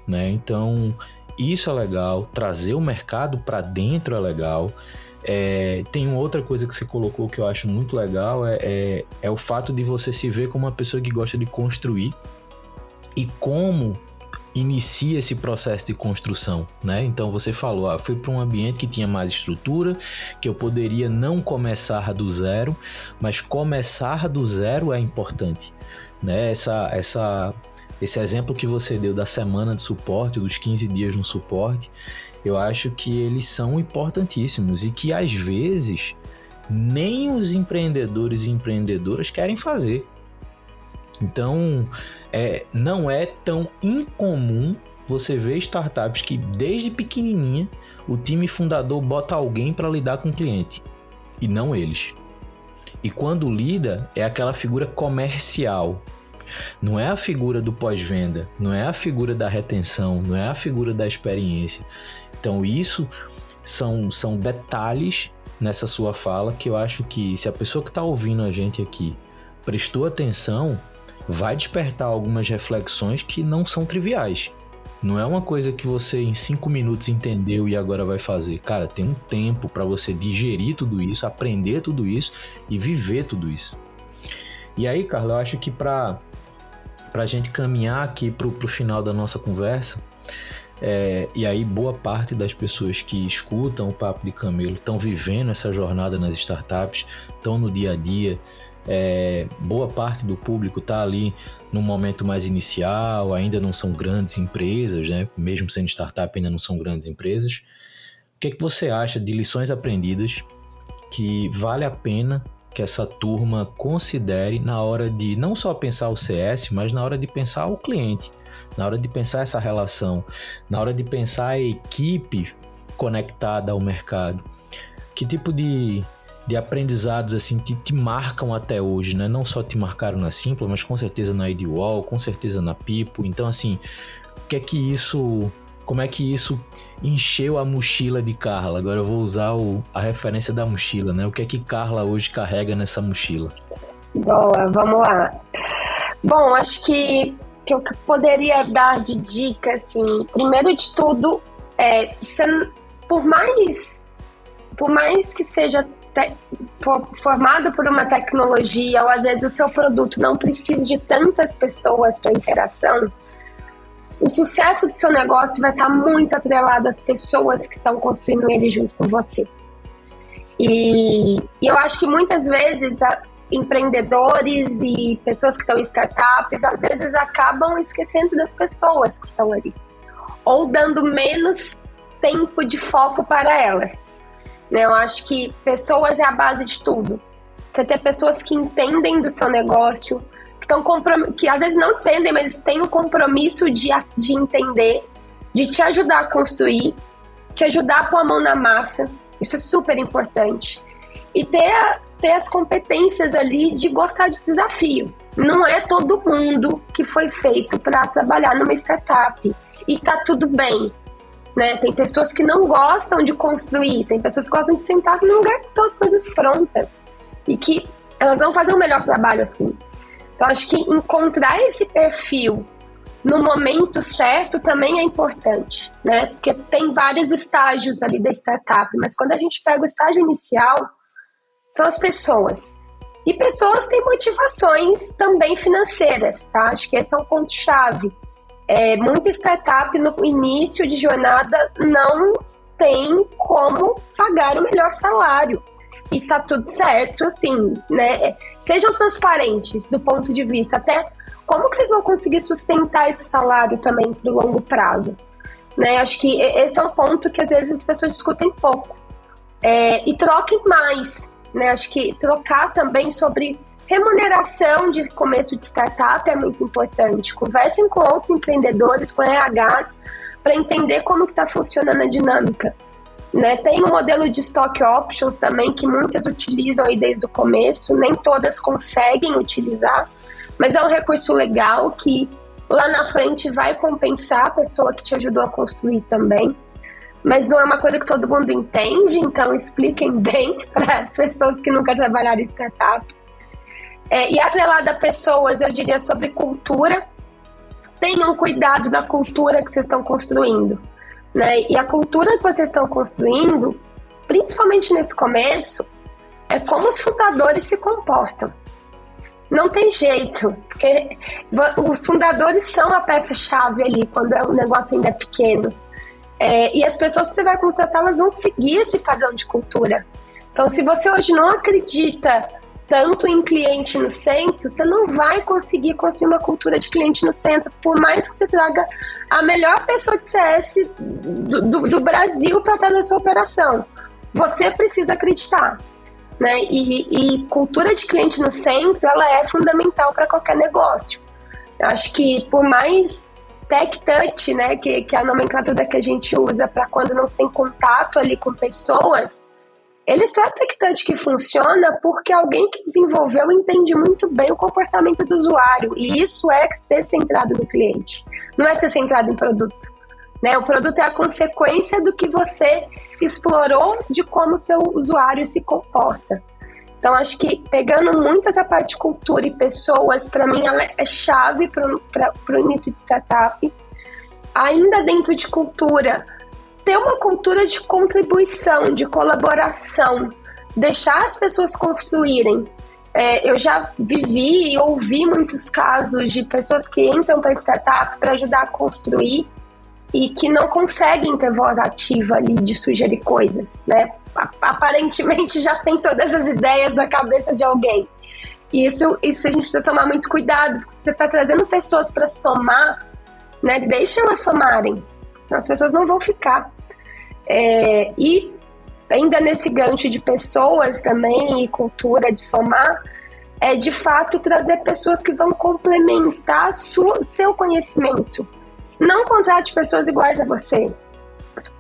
né? Então, isso é legal, trazer o mercado para dentro é legal. É, tem outra coisa que você colocou que eu acho muito legal, é, é, é o fato de você se ver como uma pessoa que gosta de construir e como inicia esse processo de construção, né? Então você falou, ah, fui para um ambiente que tinha mais estrutura, que eu poderia não começar do zero, mas começar do zero é importante, né? Essa essa esse exemplo que você deu da semana de suporte, dos 15 dias no suporte, eu acho que eles são importantíssimos e que às vezes nem os empreendedores e empreendedoras querem fazer. Então, é, não é tão incomum você ver startups que desde pequenininha o time fundador bota alguém para lidar com o cliente e não eles. E quando lida é aquela figura comercial. Não é a figura do pós-venda, não é a figura da retenção, não é a figura da experiência. Então isso são, são detalhes nessa sua fala que eu acho que se a pessoa que está ouvindo a gente aqui prestou atenção, vai despertar algumas reflexões que não são triviais. Não é uma coisa que você em cinco minutos entendeu e agora vai fazer. Cara, tem um tempo para você digerir tudo isso, aprender tudo isso e viver tudo isso. E aí, Carlos, eu acho que para a gente caminhar aqui para o final da nossa conversa, é, e aí boa parte das pessoas que escutam o Papo de Camelo estão vivendo essa jornada nas startups, estão no dia a dia, é, boa parte do público está ali no momento mais inicial, ainda não são grandes empresas, né? mesmo sendo startup, ainda não são grandes empresas. O que, é que você acha de lições aprendidas que vale a pena que essa turma considere na hora de não só pensar o CS, mas na hora de pensar o cliente, na hora de pensar essa relação, na hora de pensar a equipe conectada ao mercado? Que tipo de de aprendizados assim que te marcam até hoje, né? Não só te marcaram na Simpla, mas com certeza na IDWall, com certeza na Pipo. Então, assim, o que é que isso. Como é que isso encheu a mochila de Carla? Agora eu vou usar o, a referência da mochila, né? O que é que Carla hoje carrega nessa mochila? Boa, vamos lá. Bom, acho que que eu poderia dar de dica, assim, primeiro de tudo, é, por mais por mais que seja for, formado por uma tecnologia ou às vezes o seu produto não precisa de tantas pessoas para interação, o sucesso do seu negócio vai estar muito atrelado às pessoas que estão construindo ele junto com você. E, e eu acho que muitas vezes a, empreendedores e pessoas que estão em startups às vezes acabam esquecendo das pessoas que estão ali ou dando menos tempo de foco para elas. Né? Eu acho que pessoas é a base de tudo. Você ter pessoas que entendem do seu negócio, estão que às vezes não entendem, mas têm o compromisso de, de entender, de te ajudar a construir, te ajudar a pôr a mão na massa. Isso é super importante. E ter, ter as competências ali de gostar de desafio. Não é todo mundo que foi feito para trabalhar numa startup. E tá tudo bem. Né? Tem pessoas que não gostam de construir, tem pessoas que gostam de sentar num lugar estão as coisas prontas e que elas vão fazer o um melhor trabalho assim. Então, acho que encontrar esse perfil no momento certo também é importante, né? Porque tem vários estágios ali da startup, mas quando a gente pega o estágio inicial, são as pessoas. E pessoas têm motivações também financeiras, tá? Acho que esse é um ponto-chave. É, muita startup no início de jornada não tem como pagar o melhor salário. E tá tudo certo, assim, né? Sejam transparentes do ponto de vista até como que vocês vão conseguir sustentar esse salário também pro longo prazo. Né? Acho que esse é um ponto que às vezes as pessoas discutem pouco. É, e troquem mais, né? Acho que trocar também sobre Remuneração de começo de startup é muito importante. Conversem com outros empreendedores, com RHs, para entender como está funcionando a dinâmica. Né? Tem um modelo de stock options também que muitas utilizam aí desde o começo, nem todas conseguem utilizar, mas é um recurso legal que lá na frente vai compensar a pessoa que te ajudou a construir também. Mas não é uma coisa que todo mundo entende, então expliquem bem para as pessoas que nunca trabalharam em startup é, e atrelada a pessoas, eu diria sobre cultura. Tenham cuidado da cultura que vocês estão construindo. Né? E a cultura que vocês estão construindo, principalmente nesse começo, é como os fundadores se comportam. Não tem jeito, porque os fundadores são a peça-chave ali quando o negócio ainda é pequeno. É, e as pessoas que você vai contratar, elas vão seguir esse padrão de cultura. Então, se você hoje não acredita tanto em cliente no centro, você não vai conseguir construir uma cultura de cliente no centro, por mais que você traga a melhor pessoa de CS do, do, do Brasil para estar na sua operação. Você precisa acreditar. Né? E, e cultura de cliente no centro, ela é fundamental para qualquer negócio. Eu acho que por mais tech touch, né, que, que é a nomenclatura que a gente usa para quando não se tem contato ali com pessoas, ele só é touch que funciona porque alguém que desenvolveu entende muito bem o comportamento do usuário. E isso é ser centrado no cliente, não é ser centrado em produto. Né? O produto é a consequência do que você explorou de como seu usuário se comporta. Então, acho que pegando muito essa parte de cultura e pessoas, para mim, ela é chave para o início de startup. Ainda dentro de cultura, ter uma cultura de contribuição, de colaboração, deixar as pessoas construírem. É, eu já vivi e ouvi muitos casos de pessoas que entram para startup para ajudar a construir e que não conseguem ter voz ativa ali de sugerir coisas, né? Aparentemente já tem todas as ideias na cabeça de alguém. E isso, isso a gente precisa tomar muito cuidado, porque se você está trazendo pessoas para somar, né? Deixa elas somarem. As pessoas não vão ficar. É, e ainda nesse gancho de pessoas também e cultura de somar, é de fato trazer pessoas que vão complementar seu conhecimento não contrate pessoas iguais a você.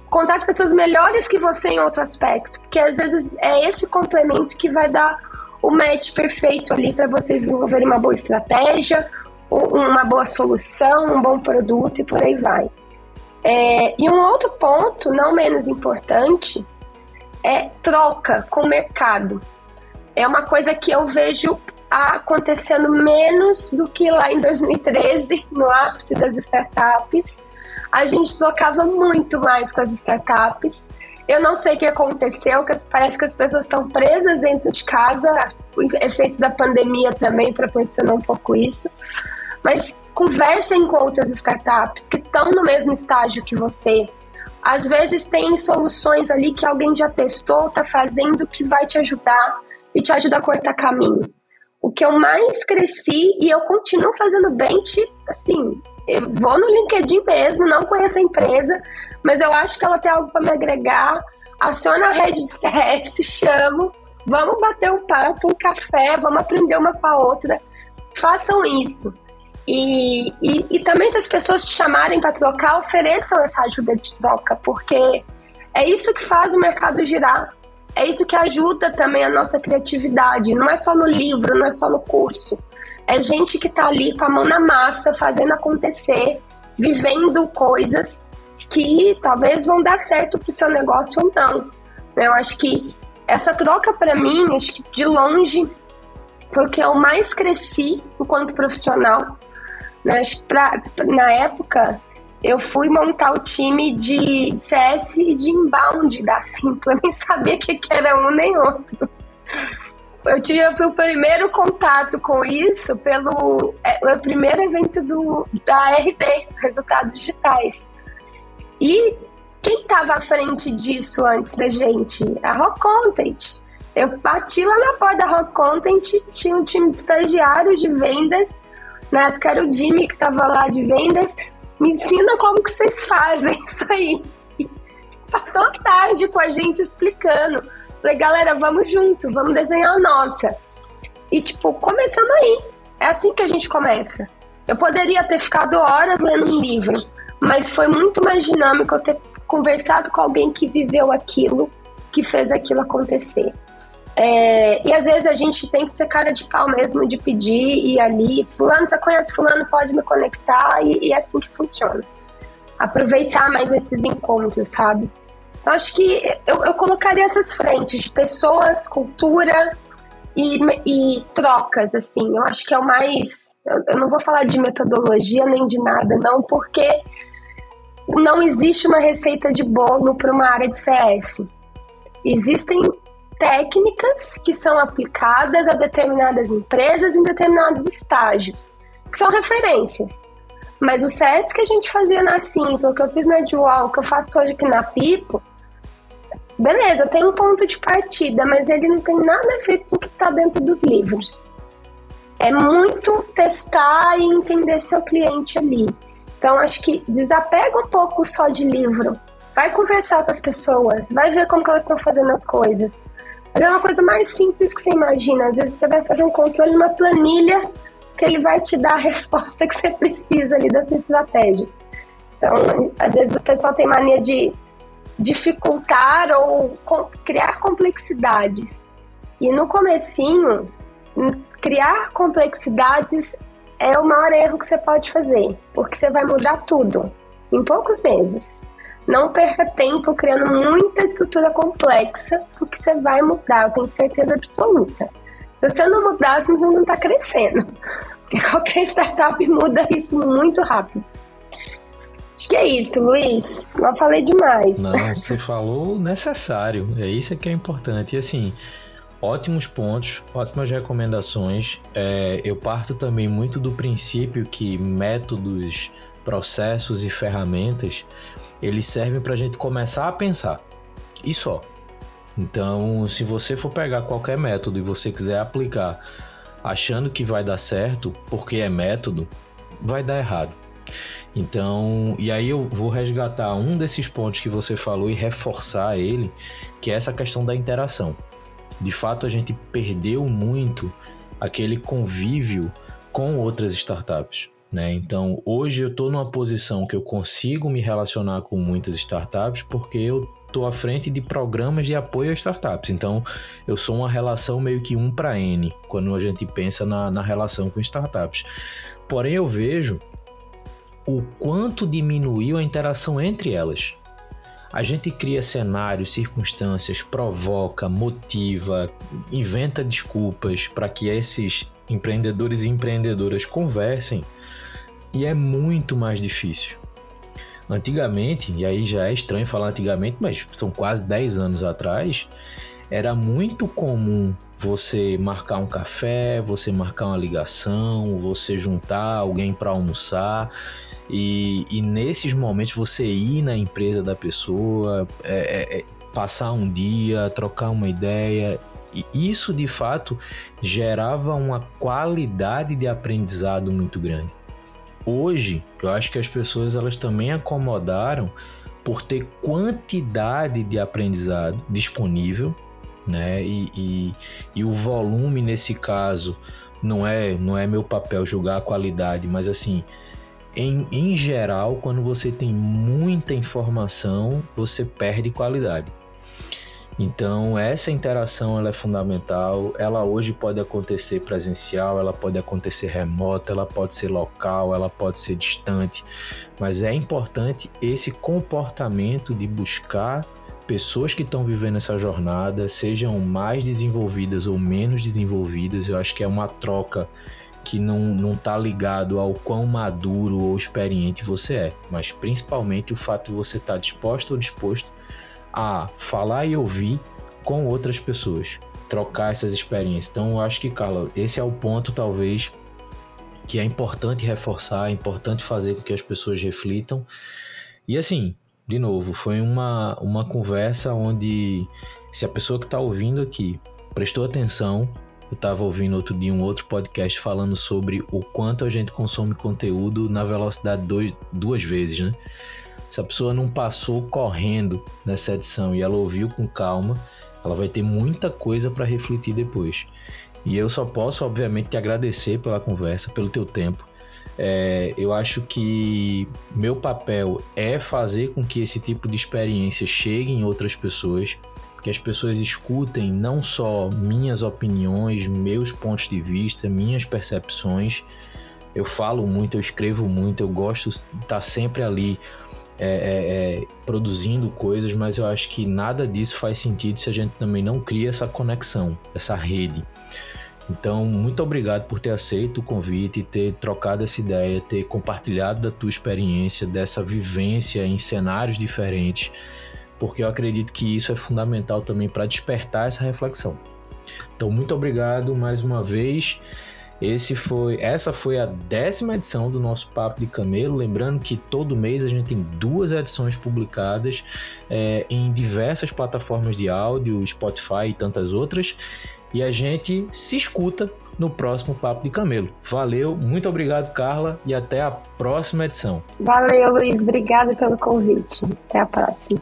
Contrate pessoas melhores que você em outro aspecto, porque às vezes é esse complemento que vai dar o match perfeito ali para vocês desenvolverem uma boa estratégia, uma boa solução, um bom produto e por aí vai. É, e um outro ponto, não menos importante, é troca com o mercado. É uma coisa que eu vejo acontecendo menos do que lá em 2013, no ápice das startups. A gente trocava muito mais com as startups. Eu não sei o que aconteceu, que parece que as pessoas estão presas dentro de casa. O efeito da pandemia também proporcionou um pouco isso. Mas conversem com outras startups que estão no mesmo estágio que você. Às vezes tem soluções ali que alguém já testou, está fazendo, que vai te ajudar e te ajuda a cortar caminho o que eu mais cresci e eu continuo fazendo bench, assim, eu vou no LinkedIn mesmo, não conheço a empresa, mas eu acho que ela tem algo para me agregar. Aciona a rede de CS, chamo, vamos bater um papo, um café, vamos aprender uma com a outra. Façam isso. E, e, e também, se as pessoas te chamarem para trocar, ofereçam essa ajuda de troca, porque é isso que faz o mercado girar é isso que ajuda também a nossa criatividade. Não é só no livro, não é só no curso. É gente que está ali com a mão na massa, fazendo acontecer, vivendo coisas que talvez vão dar certo para o seu negócio ou não. Eu acho que essa troca para mim, acho que de longe foi o que eu mais cresci enquanto profissional. Né? Pra, na época, eu fui montar o time de CS e de inbound da Simpla, nem sabia o que, que era um nem outro. Eu tive o primeiro contato com isso pelo é, o primeiro evento do, da RD, Resultados Digitais. E quem estava à frente disso antes da gente? A Rock Content. Eu bati lá na porta da Rock Content, tinha um time de estagiários de vendas. Na época era o Jimmy que estava lá de vendas me ensina como que vocês fazem isso aí. Passou a tarde com a gente explicando. Falei, galera, vamos junto, vamos desenhar a nossa. E, tipo, começamos aí. É assim que a gente começa. Eu poderia ter ficado horas lendo um livro, mas foi muito mais dinâmico eu ter conversado com alguém que viveu aquilo, que fez aquilo acontecer. É, e às vezes a gente tem que ser cara de pau mesmo de pedir e ali, fulano, você conhece fulano, pode me conectar e, e é assim que funciona. Aproveitar mais esses encontros, sabe? Eu acho que eu, eu colocaria essas frentes de pessoas, cultura e, e trocas, assim. Eu acho que é o mais. Eu, eu não vou falar de metodologia nem de nada, não, porque não existe uma receita de bolo para uma área de CS. Existem técnicas que são aplicadas a determinadas empresas em determinados estágios, que são referências. Mas o CS que a gente fazia na Simple, que eu fiz na Dual, que eu faço hoje aqui na Pipo, beleza, tenho um ponto de partida, mas ele não tem nada a ver com o que está dentro dos livros. É muito testar e entender seu cliente ali. Então, acho que desapega um pouco só de livro. Vai conversar com as pessoas, vai ver como elas estão fazendo as coisas. É uma coisa mais simples que você imagina. Às vezes você vai fazer um controle numa planilha que ele vai te dar a resposta que você precisa ali da sua estratégia. Então, às vezes o pessoal tem mania de dificultar ou criar complexidades. E no comecinho, criar complexidades é o maior erro que você pode fazer, porque você vai mudar tudo em poucos meses. Não perca tempo criando muita estrutura complexa, porque você vai mudar, eu tenho certeza absoluta. Se você não mudar, você não está crescendo. Porque qualquer startup muda isso muito rápido. Acho que é isso, Luiz. Não falei demais. Não, você falou necessário. É isso que é importante. E assim, ótimos pontos, ótimas recomendações. É, eu parto também muito do princípio que métodos, processos e ferramentas eles servem para a gente começar a pensar. E só. Então, se você for pegar qualquer método e você quiser aplicar achando que vai dar certo, porque é método, vai dar errado. Então, e aí eu vou resgatar um desses pontos que você falou e reforçar ele, que é essa questão da interação. De fato, a gente perdeu muito aquele convívio com outras startups. Né? Então, hoje eu estou numa posição que eu consigo me relacionar com muitas startups porque eu estou à frente de programas de apoio a startups. Então, eu sou uma relação meio que um para N quando a gente pensa na, na relação com startups. Porém, eu vejo o quanto diminuiu a interação entre elas. A gente cria cenários, circunstâncias, provoca, motiva, inventa desculpas para que esses empreendedores e empreendedoras conversem e é muito mais difícil. Antigamente, e aí já é estranho falar antigamente, mas são quase 10 anos atrás, era muito comum você marcar um café, você marcar uma ligação, você juntar alguém para almoçar e, e, nesses momentos você ir na empresa da pessoa, é, é, é, passar um dia, trocar uma ideia. E isso de fato gerava uma qualidade de aprendizado muito grande. Hoje, eu acho que as pessoas elas também acomodaram por ter quantidade de aprendizado disponível, né? E, e, e o volume nesse caso não é não é meu papel julgar a qualidade, mas assim em, em geral, quando você tem muita informação, você perde qualidade. Então, essa interação ela é fundamental. Ela hoje pode acontecer presencial, ela pode acontecer remota, ela pode ser local, ela pode ser distante, mas é importante esse comportamento de buscar pessoas que estão vivendo essa jornada, sejam mais desenvolvidas ou menos desenvolvidas. Eu acho que é uma troca que não, não tá ligado ao quão maduro ou experiente você é, mas principalmente o fato de você estar tá disposto ou disposto a falar e ouvir com outras pessoas, trocar essas experiências. Então, eu acho que, Carla, esse é o ponto, talvez, que é importante reforçar, é importante fazer com que as pessoas reflitam. E assim, de novo, foi uma, uma conversa onde, se a pessoa que está ouvindo aqui prestou atenção, eu estava ouvindo outro dia um outro podcast falando sobre o quanto a gente consome conteúdo na velocidade dois, duas vezes, né? Se a pessoa não passou correndo nessa edição e ela ouviu com calma, ela vai ter muita coisa para refletir depois. E eu só posso, obviamente, te agradecer pela conversa, pelo teu tempo. É, eu acho que meu papel é fazer com que esse tipo de experiência chegue em outras pessoas que as pessoas escutem não só minhas opiniões, meus pontos de vista, minhas percepções. Eu falo muito, eu escrevo muito, eu gosto de estar sempre ali é, é, é, produzindo coisas, mas eu acho que nada disso faz sentido se a gente também não cria essa conexão, essa rede. Então, muito obrigado por ter aceito o convite, ter trocado essa ideia, ter compartilhado da tua experiência, dessa vivência em cenários diferentes porque eu acredito que isso é fundamental também para despertar essa reflexão. Então, muito obrigado mais uma vez. Esse foi, essa foi a décima edição do nosso Papo de Camelo. Lembrando que todo mês a gente tem duas edições publicadas é, em diversas plataformas de áudio, Spotify e tantas outras. E a gente se escuta no próximo Papo de Camelo. Valeu, muito obrigado, Carla, e até a próxima edição. Valeu, Luiz. Obrigada pelo convite. Até a próxima.